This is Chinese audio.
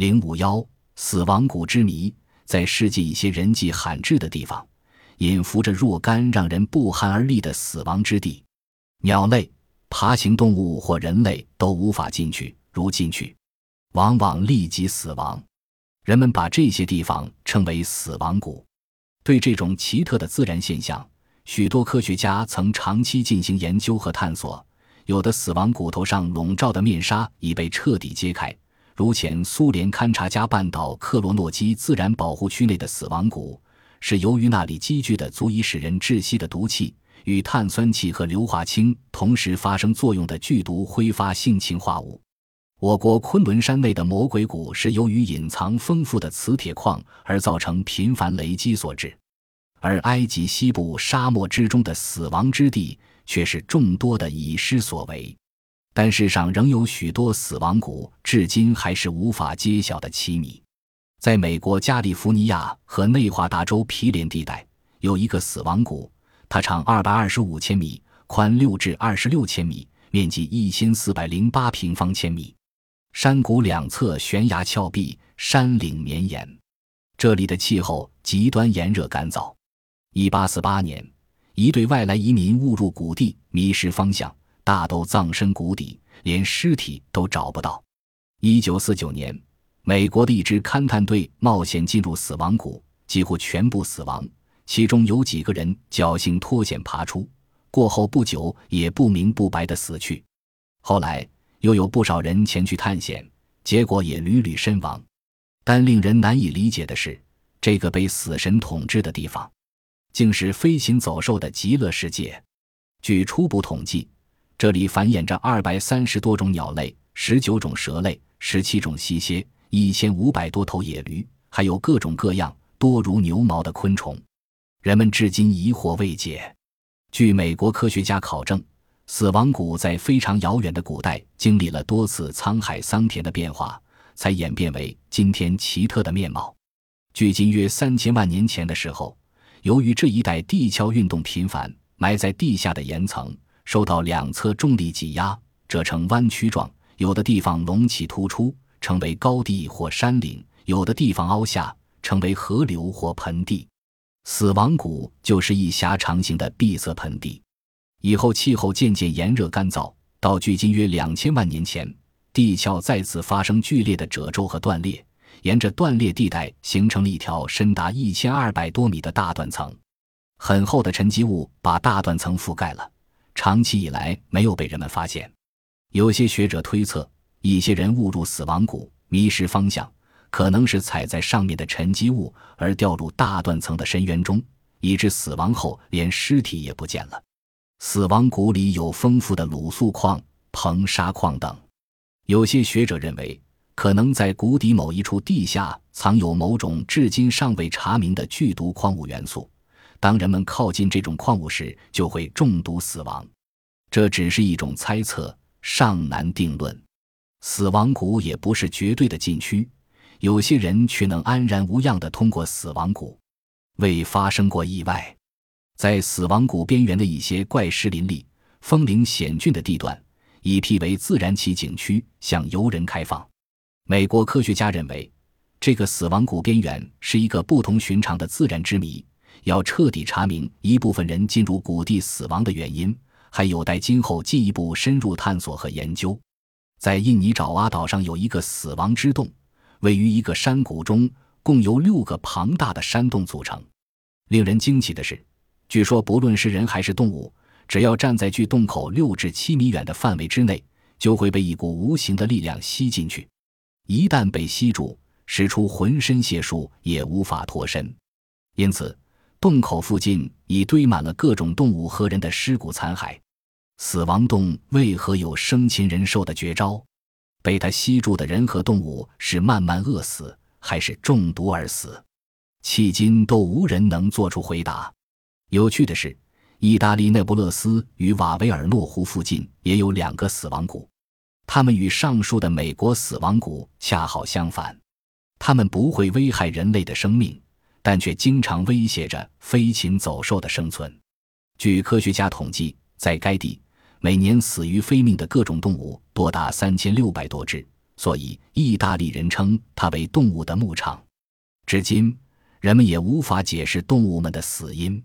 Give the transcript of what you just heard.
零五幺死亡谷之谜，在世界一些人迹罕至的地方，隐伏着若干让人不寒而栗的死亡之地。鸟类、爬行动物或人类都无法进去，如进去，往往立即死亡。人们把这些地方称为死亡谷。对这种奇特的自然现象，许多科学家曾长期进行研究和探索。有的死亡骨头上笼罩的面纱已被彻底揭开，如前苏联勘察加半岛克罗诺基自然保护区内的死亡谷，是由于那里积聚的足以使人窒息的毒气与碳酸气和硫化氢同时发生作用的剧毒挥发性氰化物。我国昆仑山内的魔鬼谷是由于隐藏丰富的磁铁矿而造成频繁雷击所致，而埃及西部沙漠之中的死亡之地。却是众多的以尸所为，但世上仍有许多死亡谷，至今还是无法揭晓的奇谜。在美国加利福尼亚和内华达州毗连地带，有一个死亡谷，它长二百二十五千米，宽六至二十六千米，面积一千四百零八平方千米。山谷两侧悬崖峭壁，山岭绵延，这里的气候极端炎热干燥。一八四八年。一对外来移民误入谷地，迷失方向，大都葬身谷底，连尸体都找不到。一九四九年，美国的一支勘探队冒险进入死亡谷，几乎全部死亡，其中有几个人侥幸脱险爬出，过后不久也不明不白的死去。后来又有不少人前去探险，结果也屡屡身亡。但令人难以理解的是，这个被死神统治的地方。竟是飞禽走兽的极乐世界。据初步统计，这里繁衍着二百三十多种鸟类、十九种蛇类、十七种溪蝎、一千五百多头野驴，还有各种各样多如牛毛的昆虫。人们至今疑惑未解。据美国科学家考证，死亡谷在非常遥远的古代经历了多次沧海桑田的变化，才演变为今天奇特的面貌。距今约三千万年前的时候。由于这一带地壳运动频繁，埋在地下的岩层受到两侧重力挤压，折成弯曲状。有的地方隆起突出，成为高地或山岭；有的地方凹下，成为河流或盆地。死亡谷就是一狭长形的闭塞盆地。以后气候渐渐炎热干燥，到距今约两千万年前，地壳再次发生剧烈的褶皱和断裂。沿着断裂地带形成了一条深达一千二百多米的大断层，很厚的沉积物把大断层覆盖了，长期以来没有被人们发现。有些学者推测，一些人误入死亡谷，迷失方向，可能是踩在上面的沉积物而掉入大断层的深渊中，以致死亡后连尸体也不见了。死亡谷里有丰富的卤素矿、硼砂矿等。有些学者认为。可能在谷底某一处地下藏有某种至今尚未查明的剧毒矿物元素，当人们靠近这种矿物时，就会中毒死亡。这只是一种猜测，尚难定论。死亡谷也不是绝对的禁区，有些人却能安然无恙地通过死亡谷，未发生过意外。在死亡谷边缘的一些怪石林立、风岭险峻的地段，已辟为自然奇景区，向游人开放。美国科学家认为，这个死亡谷边缘是一个不同寻常的自然之谜，要彻底查明一部分人进入谷地死亡的原因，还有待今后进一步深入探索和研究。在印尼爪哇岛上有一个死亡之洞，位于一个山谷中，共由六个庞大的山洞组成。令人惊奇的是，据说不论是人还是动物，只要站在距洞口六至七米远的范围之内，就会被一股无形的力量吸进去。一旦被吸住，使出浑身解数也无法脱身。因此，洞口附近已堆满了各种动物和人的尸骨残骸。死亡洞为何有生擒人兽的绝招？被它吸住的人和动物是慢慢饿死，还是中毒而死？迄今都无人能做出回答。有趣的是，意大利那不勒斯与瓦维尔诺湖附近也有两个死亡谷。它们与上述的美国死亡谷恰好相反，它们不会危害人类的生命，但却经常威胁着飞禽走兽的生存。据科学家统计，在该地每年死于非命的各种动物多达三千六百多只，所以意大利人称它为动物的牧场。至今，人们也无法解释动物们的死因。